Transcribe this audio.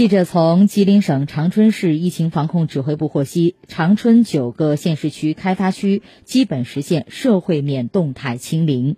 记者从吉林省长春市疫情防控指挥部获悉长春九个县市区开发区基本实现社会面动态清零。